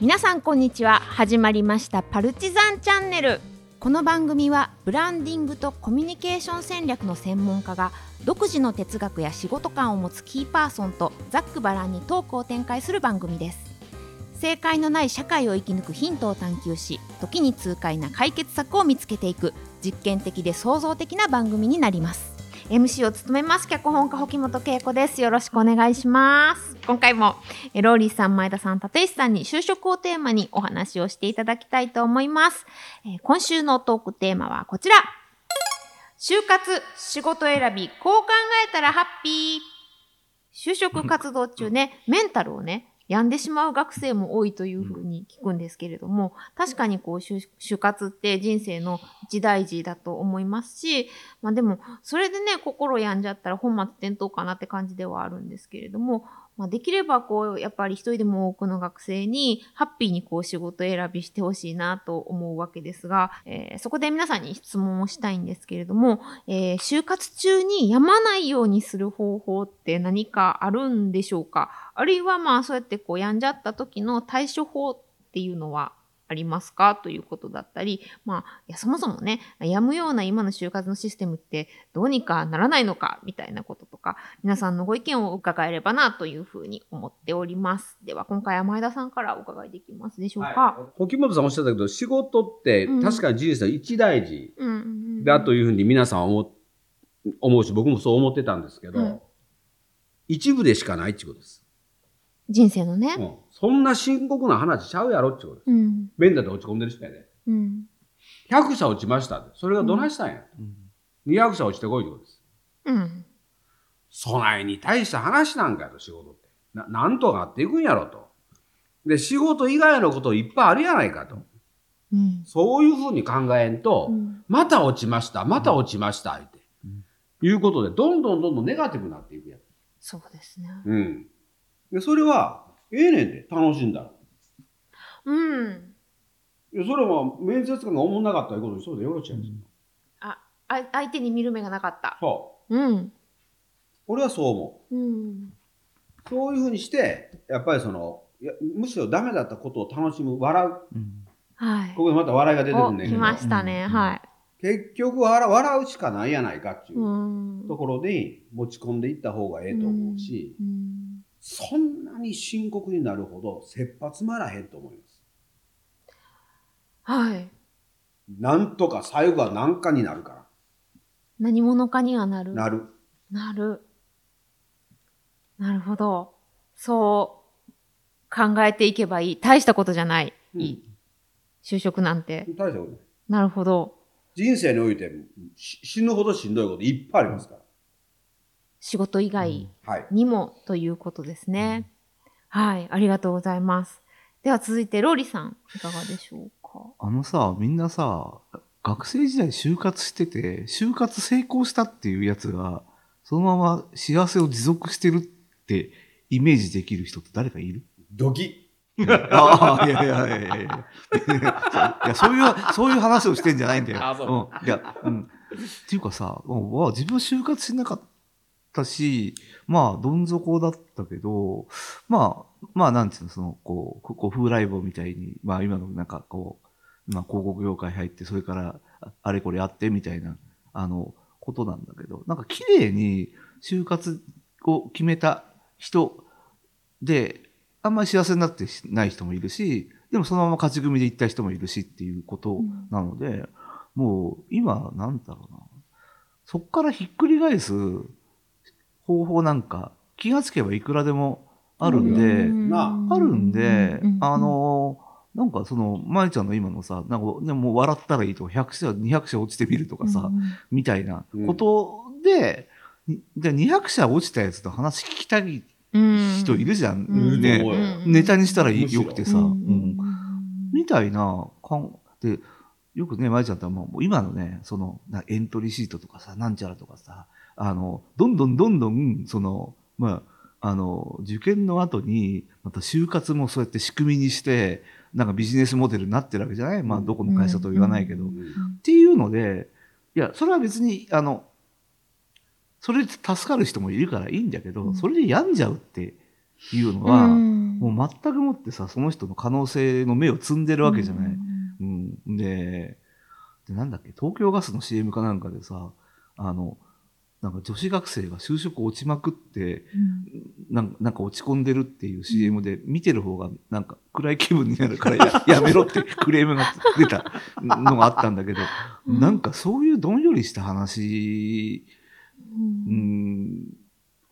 皆さんこんにちは。始まりましたパルチザンチャンネル。この番組はブランディングとコミュニケーション戦略の専門家が独自の哲学や仕事観を持つキーパーソンとざっくばらんにトークを展開する番組です。正解のない社会を生き抜くヒントを探求し時に痛快な解決策を見つけていく実験的で創造的な番組になります。MC を務めます脚本家保木本恵子です。よろしくお願いします。今回もローリーさん前田さん立石さんに就職をテーマにお話をしていただきたいと思います、えー今週のトークテーマはこちら。就活仕事選びこう考えたらハッピー。就職活動中ね、メンタルをね、病んでしまう学生も多いというふうに聞くんですけれども、確かにこう、就就活って人生の一大事だと思いますし、まあでも、それでね、心病んじゃったら本末転倒かなって感じではあるんですけれども、まあできればこう、やっぱり一人でも多くの学生に、ハッピーにこう仕事選びしてほしいなと思うわけですが、えーそこで皆さんに質問をしたいんですけれども、えー就活中に病まないようにする方法って何かあるんでしょうか？あるいはまあそうやってこう病んじゃった時の対処法っていうのはありますか？ということだったり、まあ、いや、そもそもね、病むような今の就活のシステムってどうにかならないのか？みたいなこととか、皆さんのご意見を伺えればなというふうに思っております。では、今回は前田さんからお伺いできますでしょうか？沖本さんおっしゃったけど、仕事ってうん。確かに人生の一大事だというふうに皆さん思う思うし、僕もそう思ってたんですけど、うん。一部でしかないってことです、人生のね。うんそんな深刻な話ちゃうやろってことです。うん。メンタルで落ち込んでる人やで。うん。100社落ちましたって。それがどないしたんや。200社落ちてこいってことです。うん。備えに大した話なんかやと、仕事って。ななんとかなっていくんやろと。で、仕事以外のこといっぱいあるやないかと。うん。そういうふうに考えんと、うんまた落ちました、また落ちました、って。いうことで、どんどんどんどんネガティブになっていくやつ。そうですね。うん。で、それは、ええねんで、楽しんだら。うん。いやそれは面接官が思んなかったいうことにそうでよろしいんですよ。あ、あ相手に見る目がなかった。そう。うん。俺はそう思うん。う。そういうふうにして、やっぱりその、いやむしろダメだったことを楽しむ、笑う。はい。ここでまた笑いが出てくお来んねんけど、ましたね。はい。結局笑笑うしかないやないかっていううん。ところに持ち込んでいった方がええと思うし、うんそんなに深刻になるほど切羽詰まらへんと思います。はい。なんとか最後は何かになるか何者かにはなる。ら。なる。なる。なるほど。そう考えていけばいい。大したことじゃない。うん。就職なんて。大したことない。なるほど。人生においてし死ぬほどしんどいこといっぱいありますか仕事以外ら。はい。にもということですね。はい。ありがとうございます。では続いて、ローリさん、いかがでしょうか？あのさ、みんなさ、学生時代就活してて、就活成功したっていうやつが、そのまま幸せを持続してるってイメージできる人って誰かいる？ドキ。ああ、いやいやいやいやいや。いや、そういう、そういう話をしてんじゃないんだよ。あそううん。いや、うん。っていうかさ、うんわ自分は就活しなかったし、まあ、どん底だったけど、まあ、まあ、なんていうの、その、こう、こう、風来坊みたいに、まあ、今のなんか、こう、まあ、広告業界入って、それから、ああれこれやってみたいな、あの、ことなんだけど、なんか、綺麗に就活を決めた人で、あんまり幸せになってない人もいるし、でもそのまま勝ち組で行った人もいるしっていうことなので、もう今、なんだろうな。そっからひっくり返す方法なんか気がつけばいくらでもあるんで、なあ。るんで、うん。あ、の、なんかその、まいちゃんの今のさ、なんか、ね、もう笑ったらいいとか、100社、200社落ちてみるとかさ、みたいなことで、にで200社落ちたやつと話聞きたい人いるじゃん。うん。ね。ネタにしたらよくてさ、ううん。んみたいなかんでよくね、まいちゃんってもう今のね、そのなエントリーシートとかさ、なんちゃらとかさ、あの、どんどんどんどん、その、まあ、あの、受験の後に、また就活もそうやって仕組みにして、なんかビジネスモデルになってるわけじゃない？まあ、どこの会社とは言わないけど。うんっていうので、いや、それは別に、あの、それで助かる人もいるからいいんだけど、うんそれで病んじゃうっていうのは、もう全くもってさ、その人の可能性の目を摘んでるわけじゃない？うん。で、でなんだっけ、東京ガスの CM かなんかでさ、あの、なんか女子学生が就職落ちまくって、なんなんか落ち込んでるっていう CM で、見てる方がなんか暗い気分になるからや やめろってクレームが出たのがあったんだけど、うん。なんかそういうどんよりした話、うん。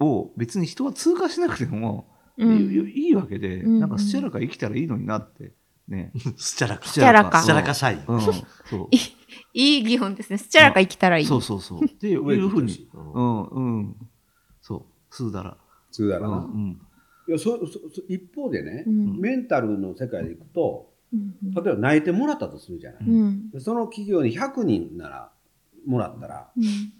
うん、を別に人は通過しなくても、うん。いいいわけで、うんなんかスチャラカ生きたらいいのになって、ね。スチャラカ。スチャラカ。スチャラカ。社員。うん、そう。いい擬音ですね。スチャラカ生きたらいい。そうそうそう。っていうふうに。ううんん、うん。そう。スーダラ。う普通だな。ん。いやそそそ一方でね、うんメンタルの世界でいくとうん例えば泣いてもらったとするじゃない、うんでその企業に100人ならもらったらうん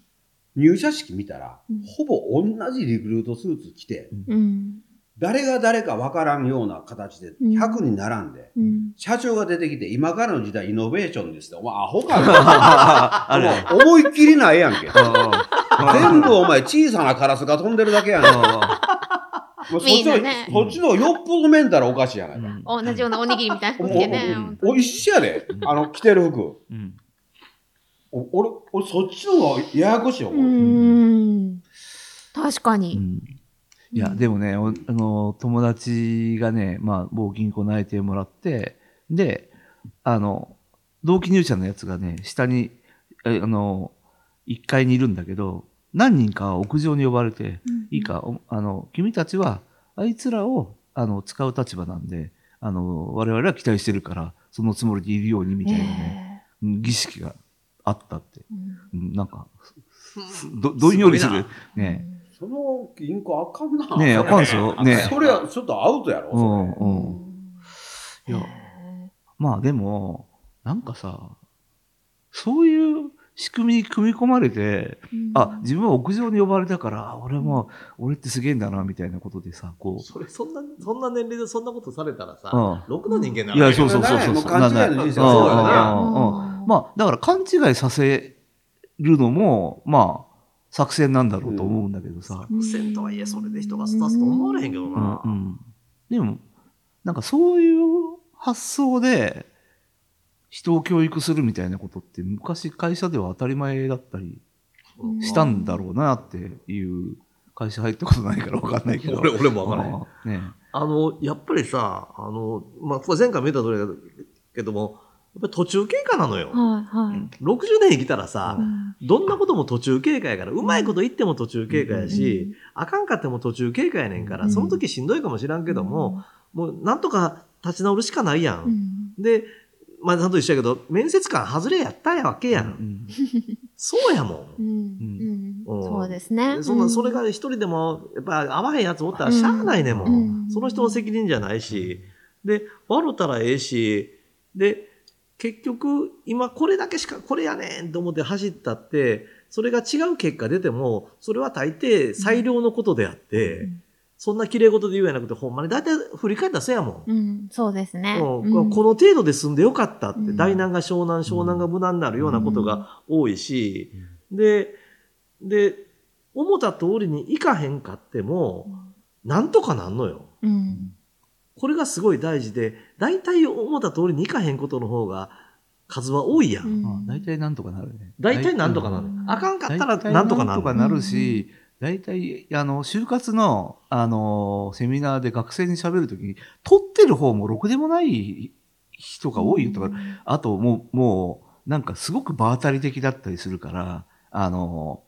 入社式見たら、うんほぼ同じリクルートスーツ着てうん誰が誰か分からんような形でうん。100人並んで、うん。社長が出てきて今からの時代イノベーションですって。お前アホか？思いっきりないやんけ。あ全部お前小さなカラスが飛んでるだけやんそっちの、そっちのよっぽどメンタルおかしいやないか、うん。同じようなおにぎりみたいな服着てね。お一緒やで、あの着てる服。うん。お俺俺そっちの方がややこしいよ、う。ーん。確かに。うん。いや、でもね、おあの、友達がね、まあ、某銀行内定もらって、で、あの、同期入社のやつがね、下に、えあの、1階にいるんだけど、何人かは屋上に呼ばれて、いいか、おあの、君たちは、あいつらを、あの、使う立場なんで、あの、我々は期待してるから、そのつもりでいるように、みたいなね、うん儀式があったって。うん。なんか、ど、どんよりする。ねその銀行あかんな。ねえ、あかんですよ。ねそれはちょっとアウトやろ、うん、そうん。いや、まあでも、なんかさ、そういう仕組みに組み込まれて、あ、自分は屋上に呼ばれたから、あ俺も、俺ってすげえんだな、みたいなことでさ、こそれ、そんな、そんな年齢でそんなことされたらさ、う、ろくな人間なうん。いや、らそうそうそうそう。もう勘違いの人生そうやなうん。うん。うん。まあ、だから勘違いさせるのも、まあ、作戦なんだろうと思うんだけどさ。作戦とはいえ、それで人がスタスと思われへんけどうんな。うん。でも、なんかそういう発想で、人を教育するみたいなことって昔会社では当たり前だったりしたんだろうなっていう会社入ったことないから分かんないけど。俺、俺もわからへん。ああねあの、やっぱりさ、あの、まあ、これ前回も言った通りだけども、やっぱり途中経過なのよ。はいはい。60年生きたらさ、うん。どんなことも途中経過やから、うまいこと言っても途中経過やし、あかんかっても途中経過やねんから、うん。その時しんどいかもしらんけども、もうなんとか立ち直るしかないや。うん。んで、前田さんと一緒やけど、面接官外れやったやわけや。うんんそうやもん。うん。うん。うん。そうですね。でそんな、それが一人でも、やっぱ合わへんやつおったらしゃあないねん。もん。うん。その人の責任じゃないし、で、笑ったらええし、で、結局、今これだけしか、これやねんと思って走ったって、それが違う結果出ても、それは大抵最良のことであって、うんそんな綺麗事で言うやなくて、ほんまに大体振り返ったらそうやもん。うん、そうですね。うんうんこの程度で済んでよかったって、うん大難が湘南、湘南が無難になるようなことが多いし、で、で、思った通りにいかへんかっても、なんとかなんのよ。うん。これがすごい大事で、大体思った通りにいかへんことの方が数は多いやん。うんまあ大体なんとかなるね。大体なんとかなる。うんあかんかったらなんとかなる。なんとかなるし、大体、あの、就活の、あの、セミナーで学生に喋るときに、取ってる方もろくでもない人が多いよとか、あと、もう、もう、なんかすごく場当たり的だったりするから、あの、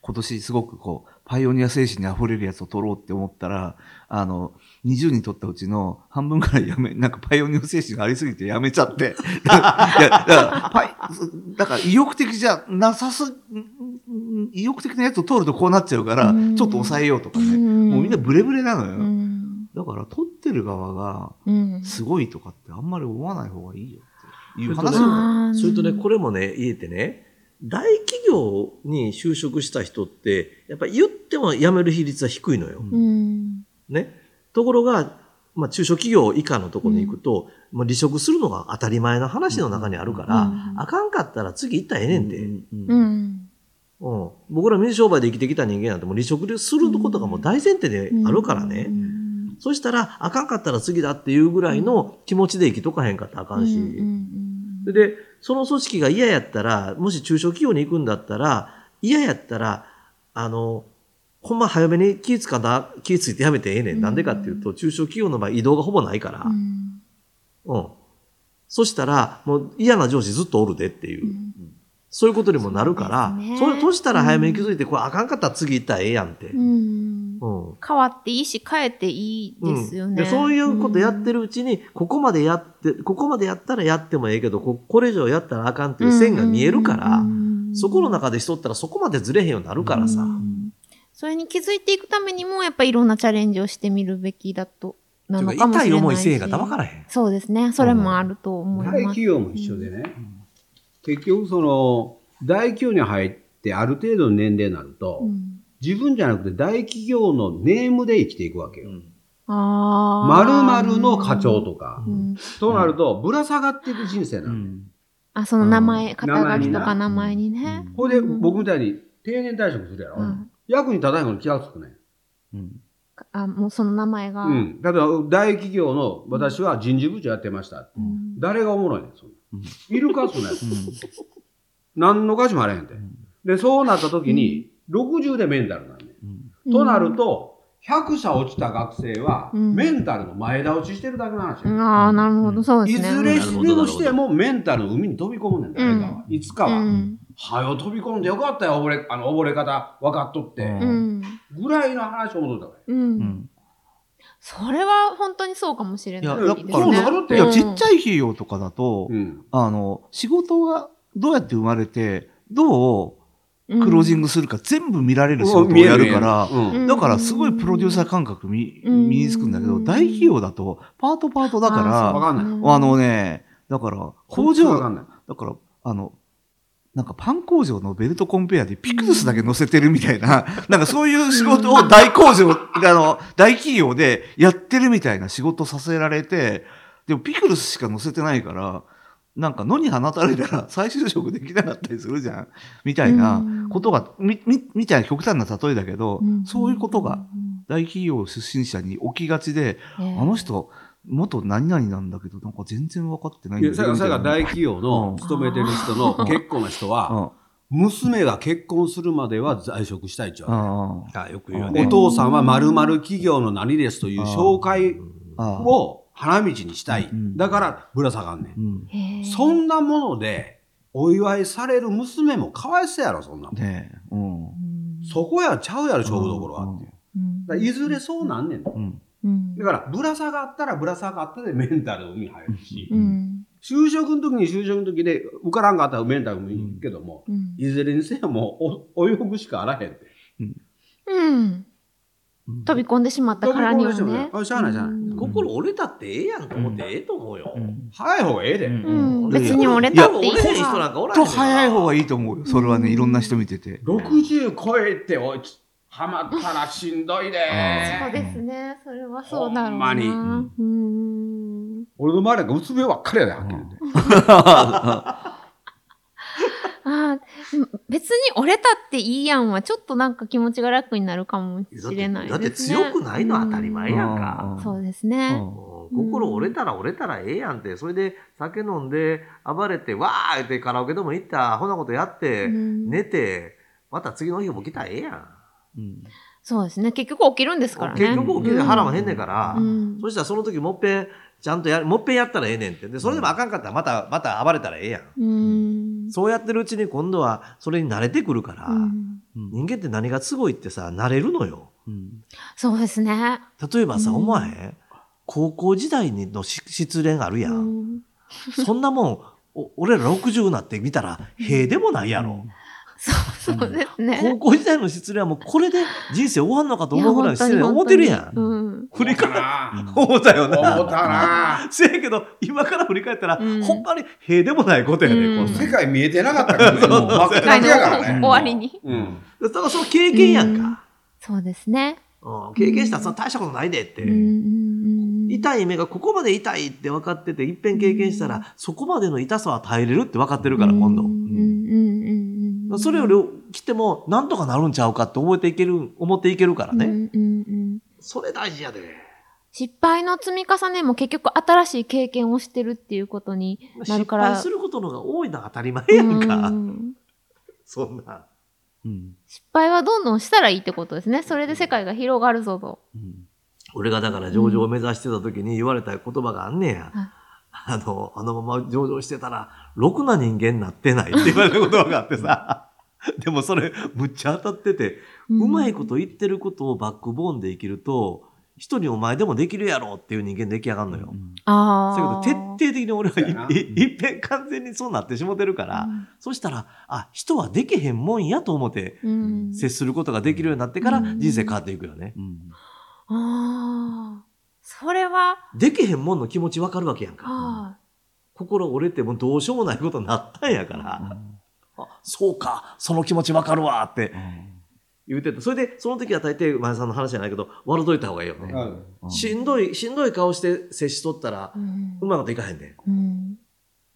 今年すごくこう、パイオニア精神に溢れるやつを取ろうって思ったら、あの、20人取ったうちの半分くらいやめ、なんかパイオニア精神がありすぎてやめちゃって。いや、だから、パイ、だから意欲的じゃなさす、ん意欲的なやつを取るとこうなっちゃうから、うんちょっと抑えようとかね。うんもうみんなブレブレなのよ。うん。だから取ってる側が、うん。すごいとかってあんまり思わない方がいいよっていう話をあーそれとね、これもね、言えてね、大企業に就職した人って、やっぱり言っても辞める比率は低いのよ。うん。ね。ところが、まあ、中小企業以下のところに行くと、まあ、離職するのが当たり前の話の中にあるから、うんあかんかったら次行ったらええねんて。うんううんん。うん僕ら水商売で生きてきた人間なんてもう離職することがもう大前提であるからね。そしたら、あかんかったら次だっていうぐらいの気持ちで生きとかへんかったらあかんし。うんうんで、その組織が嫌やったら、もし中小企業に行くんだったら、嫌やったら、あの、ほんま早めに気ぃつかな、気ぃついてやめてええねん。なんでかっていうと、中小企業の場合移動がほぼないから。うんうん。そしたら、もう嫌な上司ずっとおるでっていう。そういうことにもなるから、そねそれ、そしたら早めに気づいて、これあかんかったら次行ったらええやんって。うんうん。変わっていいし変えていいですよね。うん。でそういうことやってるうちに、ここまでやって、ここまでやったらやってもええけど、ここれ以上やったらあかんっていう線が見えるから、そこの中でしとったらそこまでずれへんようになるからさ。うん。それに気づいていくためにもやっぱりいろんなチャレンジをしてみるべきだとなのかもしれないし。痛い思いせえへんかったら分からへん。そうですね。それもあると思い大ます。企業も一緒でね、結局その大企業に入ってある程度の年齢になると、うん自分じゃなくて大企業のネームで生きていくわけよ。あまるーまるの課長とか。うんとなると、ぶら下がっていく人生なの。あその名前、うん肩書きとか名前にね、ほいで、僕みたいに定年退職するやろ？うん役に立たないことに気がつくね。あもうその名前が、うん。例えば、大企業の私は人事部長やってました。うん誰がおもろいねん、そんな。いるか、そんなやつ。何の価値もあれへんて。で、そうなった時に、60でメンタルなんねん。となると、100社落ちた学生は、うんメンタルの前倒ししてるだけの話やうんああなるほどそうですねいずれにしてもメンタルの海に飛び込むねん、誰かは。いつかは。うんはよ飛び込んでよかったよ、溺れ、あの、溺れ方分かっとって。うんぐらいの話を戻ったから。うんそれは本当にそうかもしれないね。だからそうなるっていや、うんちっちゃい企業とかだと、うん。あの、仕事がどうやって生まれて、どうクロージングするか全部見られる仕事をやるから、だからすごいプロデューサー感覚身につくんだけど、大企業だとパートパートだわか。ら、あのね、だから工場。だから、あの、なんかパン工場のベルトコンペアでピクルスだけ乗せてるみたいな、なんかそういう仕事を大工場、あの、大企業でやってるみたいな仕事させられて、でもピクルスしか乗せてないから、なんか野に放たれたら 再就職できなかったりするじゃん。みたいなことが、み、み、みたいな極端な例えだけど、そういうことが大企業出身者に起きがちで、うんあの人、元何々なんだけど、なんか全然分かってないんだよいや、さやさやみたいな。大企業の勤めてる人の結構な人は、娘が結婚するまでは在職したいっちゅうああよく言う。ね。お父さんは〇〇企業の何ですという紹介を花道にしたい。うんだからぶら下がんねん。そんなものでお祝いされる娘もかわいそうやろ、そんなもん。そこやちゃうやろ、勝負どころはっていずれそうなんねん。だから、ぶら下がったらぶら下がったでメンタル海入るし、うん。就職の時に就職の時で受からんかったらメンタルもいいけども、うん。いずれにせよもうお泳ぐしかあらへんって。うん。飛び込んでしまったからにはね。しゃあないしゃあない。うん心折れたってええやんと思ってええと思うよ。うん。早い方がええで。別に折れたっていい折れへん人なんかおらへんと早い方がいいと思うよ。それはね、いろんな人見てて。60超えておいはまったらしんどいで。そうですねそれはそうだろうな。ほんまに。うん。俺の周りなんかうつ病ばっかりやで、はっきり言って。別に折れたっていいやんはちょっとなんか気持ちが楽になるかもしれないだってですね。強くないのは当たり前やんか。うんそうですね。うん心折れたら折れたらええやんって。それで酒飲んで暴れて、わーってカラオケでも行った、ほなことやって、うん寝て、また次の日も来たらええやん。うんそうですね。結局起きるんですからね。結局起きて腹もへんねんから、うんそしたらその時もっぺん、ちゃんとやる、もっぺんやったらええねんって。で、それでもあかんかったらまた、また暴れたらええやん。うん。そうやってるうちに今度はそれに慣れてくるから、うん人間って何がすごいってさ、慣れるのよ。うんそうですね。例えばさ、うん思わへん高校時代のし失恋あるや。うんんそんなもん、お俺ら60になって見たら、へえでもないやろ。そうそうですね。高校時代の失恋はもうこれで人生終わんのかと思うぐらい失恋思ってるやん。うん。振り返思ったよな。思ったな せやけど、今から振り返ったら、うんほんまにへえでもないことやね、うん世界見えてなかったからね。もう真っ世界の暗やからね。終わりに。うん。だからその経験やんか。そうですね。うん経験したらそんな大したことないでって。痛い目がここまで痛いって分かってて、いっぺん経験したら、そこまでの痛さは耐えれるって分かってるから、今度うん。うんうんうんそれより来ても、なんとかなるんちゃうかって思っていける、思っていけるからね。うんうんうんそれ大事やで。失敗の積み重ねも結局新しい経験をしてるっていうことになる失から。敗することのが多いのは当たり前やんか。うんそんな。うん失敗はどんどんしたらいいってことですね。それで世界が広がるぞと。うん俺がだから上場を目指してた時に言われた言葉があんねや。はいあの、あのまま上場してたら、ろくな人間になってないって言われた言葉があってさ。でもそれ、むっちゃ当たってて、うまいこと言ってることをバックボーンで生きると、人にお前でもできるやろっていう人間出来上がるのよ。ああ。だけど徹底的に俺はいいいっぺん完全にそうなってしもてるから、そしたら、あ、人はできへんもんやと思ってうん。接することができるようになってからうん人生変わっていくよね。うんああ。それは、できへんもんの気持ちわかるわけやんか。は心折れてもうどうしようもないことになったんやから、あそうか、その気持ちわかるわって言うてた。それで、その時は大抵、前田さんの話じゃないけど、笑うといた方がいいよね。うんしんどい、しんどい顔して接しとったらい。、うんうまいこといかへんで。うん。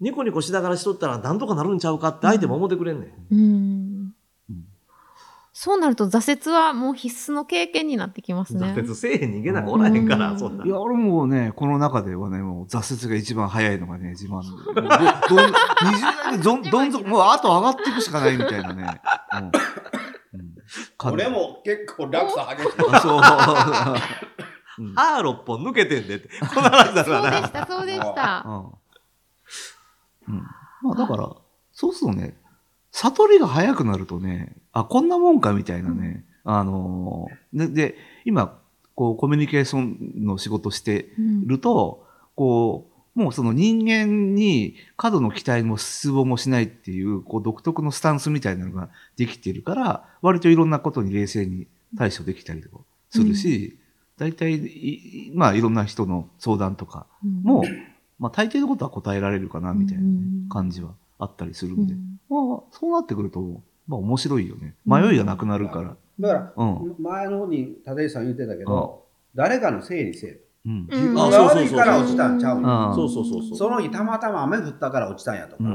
ニコニコしながらしとったら、なんとかなるんちゃうかって相手も思ってくれんねん。うん。そうなると挫折はもう必須の経験になってきますね。挫折せえへん人間なんかおらへんから、うんそんな。いや、俺もね、この中ではね、もう挫折が一番早いのがね、自慢で。もうどどん 20代でどんどんぞ、もうあと上がっていくしかないみたいなね。うんうん俺も結構落差激しい。あそう。うんあー6本抜けてんでって。こんな話だからな。そうでした、そうでした。うんうんまあだから、そうするとね、悟りが早くなるとね、あ、こんなもんかみたいなね、あのーで、で、今、こう、コミュニケーションの仕事してうん。ると、こう、もうその人間に過度の期待も失望もしないっていう、こう、独特のスタンスみたいなのができているから、割といろんなことに冷静に対処できたりとかするし、大体い、まあ、いろんな人の相談とかも、まあ、大抵のことは答えられるかな、みたいな感じはあったりするうんで。まあ、そうなってくると、まあ、面白いよね。迷いがなくなるから。だから、うん。前の方に立石さん言ってたけど、誰かのせいにせえ。うん。自分が悪いから落ちたんちゃう。そうそうそうそう。その日たまたま雨降ったから落ちたんやとか、うんう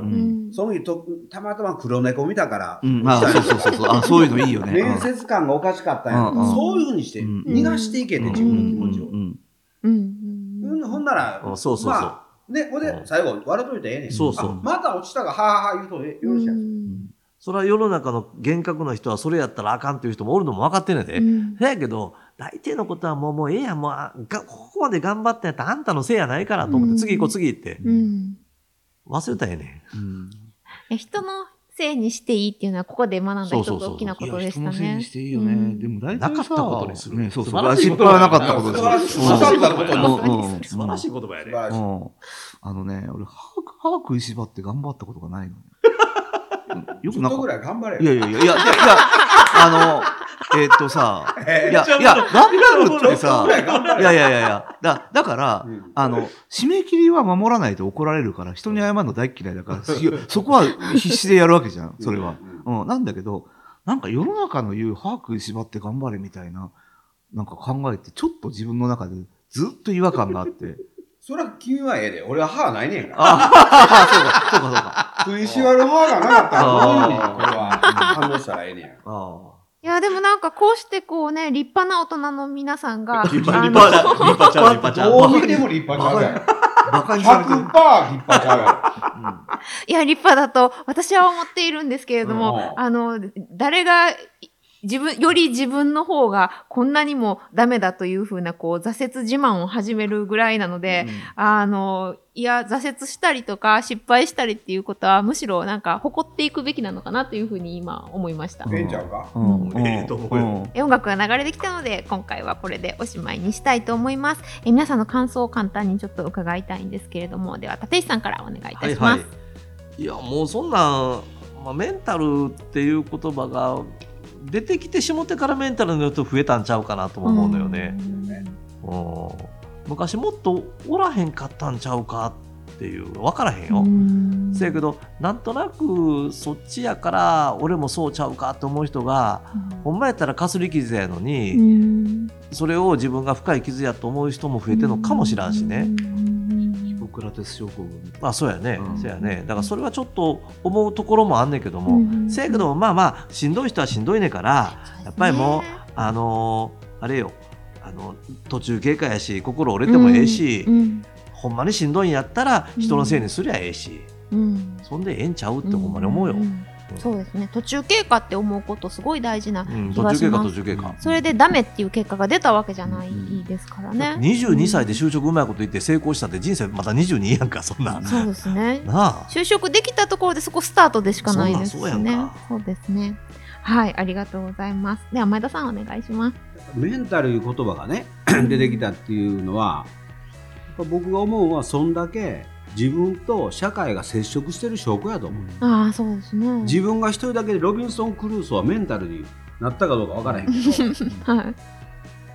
んその日とたまたま黒猫見たからうん。落あちたんやとかそうそうそうそう。あ、そういうのいいよね。面接官がおかしかったんやとか、うんそういうふうにしてうん逃がしていけて、自分の気持ちを。うんうんうんうんほんなら、あそうそうそうまあ、ね、ほんで最後、笑っといてええねん。そうそう。あまた落ちたが、はあはあ言うとえよろしいやん。うん。それは世の中の厳格な人はそれやったらあかんっていう人もおるのも分かってんねんで。うん。だやけど、大抵のことはもう、もうええやん、もう、あがここまで頑張ったんやったらあんたのせいやないからと思って、うん。次行こう、次行って。うん。忘れたらええねうん。え人のせいにしていいっていうのはここで学んだ一つそうそうそう大きなことでしたね人のせいにし。ていいよね。うんでも大体さなかったことにするね、そうそう。素晴らしい失敗はなかったことです素晴らしいうんなかったことにうんうんん。素晴らしい言葉やね。あのね、俺、歯歯食いしばって頑張ったことがないのよ。よくなかった。いやよ。いやいや、いや、いや、あの、えーっとさ、え いや、いや、頑張るってさいやいやいやいや、だ、だから、うんあの、締め切りは守らないと怒られるから、人に謝るの大っ嫌いだから、そこは必死でやるわけじゃん、それは。うん、なんだけど、なんか世の中の言う、歯食いしばって頑張れみたいな、なんか考えて、ちょっと自分の中でずっと違和感があって。それは君はええで。俺は歯ないねんから。ああ、そうか、そうか、そうか。食いしばる歯がなかったら、どうこれは反応したらええねんや。あいやでもなんかこうしてこうね立派な大人の皆さんが立派、立派ちゃう、立派ちゃう、立派ちゃう。どう見ても立派ちゃうやん。あ、バカにされてる。100%立派ちゃうやん。いや立派だと私は思っているんですけれども、うんあの誰が自分より自分の方がこんなにもダメだというふうなこう挫折自慢を始めるぐらいなので、あのいや挫折したりとか失敗したりっていうことはむしろなんか誇っていくべきなのかなというふうに今思いました。ええんちゃうかうん。うん。ええと音楽が流れてきたので今回はこれでおしまいにしたいと思いますえ皆さんの感想を簡単にちょっと伺いたいんですけれどもでは立石さんからお願いいたします、はいはい。いや、もうそんなん、まあ、メンタルっていう言葉が出てきてしもてからメンタルの人増えたんちゃうかなとも思うのよね。うん昔もっとおらへんかったんちゃうかっていう分からへんよ。うんせやけどなんとなくそっちやから俺もそうちゃうかと思う人がほんまやったらかすり傷やのに、うんそれを自分が深い傷やと思う人も増えてるのかもしらんしね。クラテス症候群あそうやね、うん。そうやね。だからそれはちょっと思うところもあんねんけども、うんせやけどまあまあしんどい人はしんどいねんからやっぱりもうあのーあれよ。あの途中経過やし心折れてもええし、うんほんまにしんどいんやったら人のせいにすりゃええし、うん。そんでええんちゃうってほんまに思うよ。んんそうですね。途中経過って思うことすごい大事なうん気がし途中経過ます、途中経過。それでダメっていう結果が出たわけじゃないうんですからね、22歳で就職うまいこと言って成功したって人生また22やんかそんなん。そうですね。なあ。就職できたところでそこスタートでしかないですしそんなんそうねやんか。そうですね。はいありがとうございます。では前田さんお願いします。メンタルいう言葉がね 出てきたっていうのは僕が思うのはそんだけ自分と社会が接触してる証拠やと思う、ああそうですね。自分が一人だけでロビンソン・クルーソーはメンタルになったかどうかわからへんけど はい。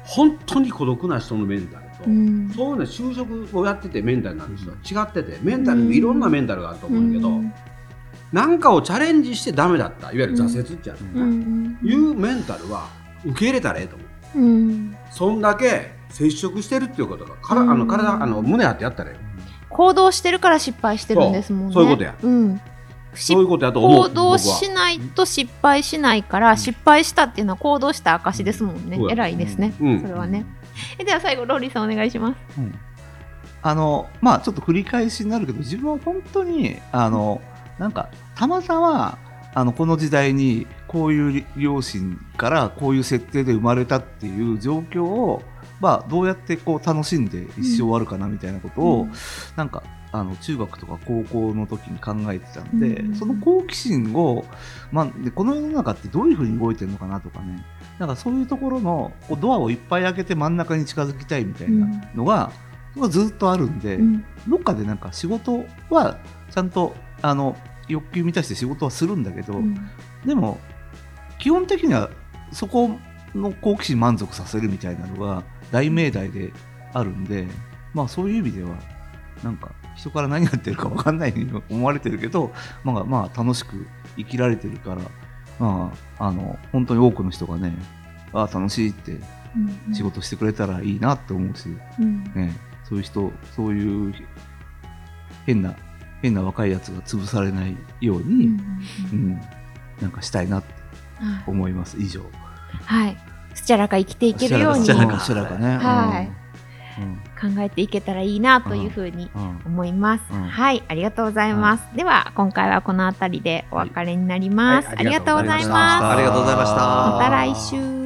本当に孤独な人のメンタルと、うん。そういうの就職をやっててメンタルなんですよ違っててメンタルにいろんなメンタルがあると思うんだけど、うん。なんかをチャレンジしてダメだった。いわゆる挫折っちゃう、うん。いうメンタルは受け入れたらええと思う。うん。そんだけ接触してるっていうことがから、うん。あの体あの胸張ってやったらええ行動してるから失敗してるんですもんね。そう。そういうことや。うん。そういうことやと思う行動しないと失敗しないから、失敗したっていうのは行動した証ですもんね、偉いですね、うん。それはね。えでは最後ローリーさんお願いします。うんあのまあちょっと繰り返しになるけど自分は本当にあのなんかたまたまあのこの時代にこういう両親からこういう設定で生まれたっていう状況を、まあ、どうやってこう楽しんで一生終わるかなみたいなことを、うん。なんかあの中学とか高校の時に考えてたんで、うん。その好奇心を、まあ、でこの世の中ってどういうふうに動いてるのかなとかね。なんかそういうところのこうドアをいっぱい開けて真ん中に近づきたいみたいなのが、ずっとあるんで、うん。どっかでなんか仕事はちゃんとあの欲求満たして仕事はするんだけど、うん。でも基本的にはそこの好奇心満足させるみたいなのが大命題であるんで、まあそういう意味ではなんか人から何やってるか分かんないように思われてるけど、まあ、まあ楽しく生きられてるから、まあ、あの本当に多くの人がねああ楽しいってうん仕事してくれたらいいなって思うし、うん。ね、そういう人そういう変な変な若いやつが潰されないよううに、んうん。なんかしたいなってはい思います。以上。はいスチャラカ生きていけるようにね。はい。うん。えていけたらいいなというふうにうん。うん。思います、うん。はいありがとうございます、では今回はこの辺りでお別れになります、はい。ありがとうございます、ありがとうございました。ありがとうございました。また来週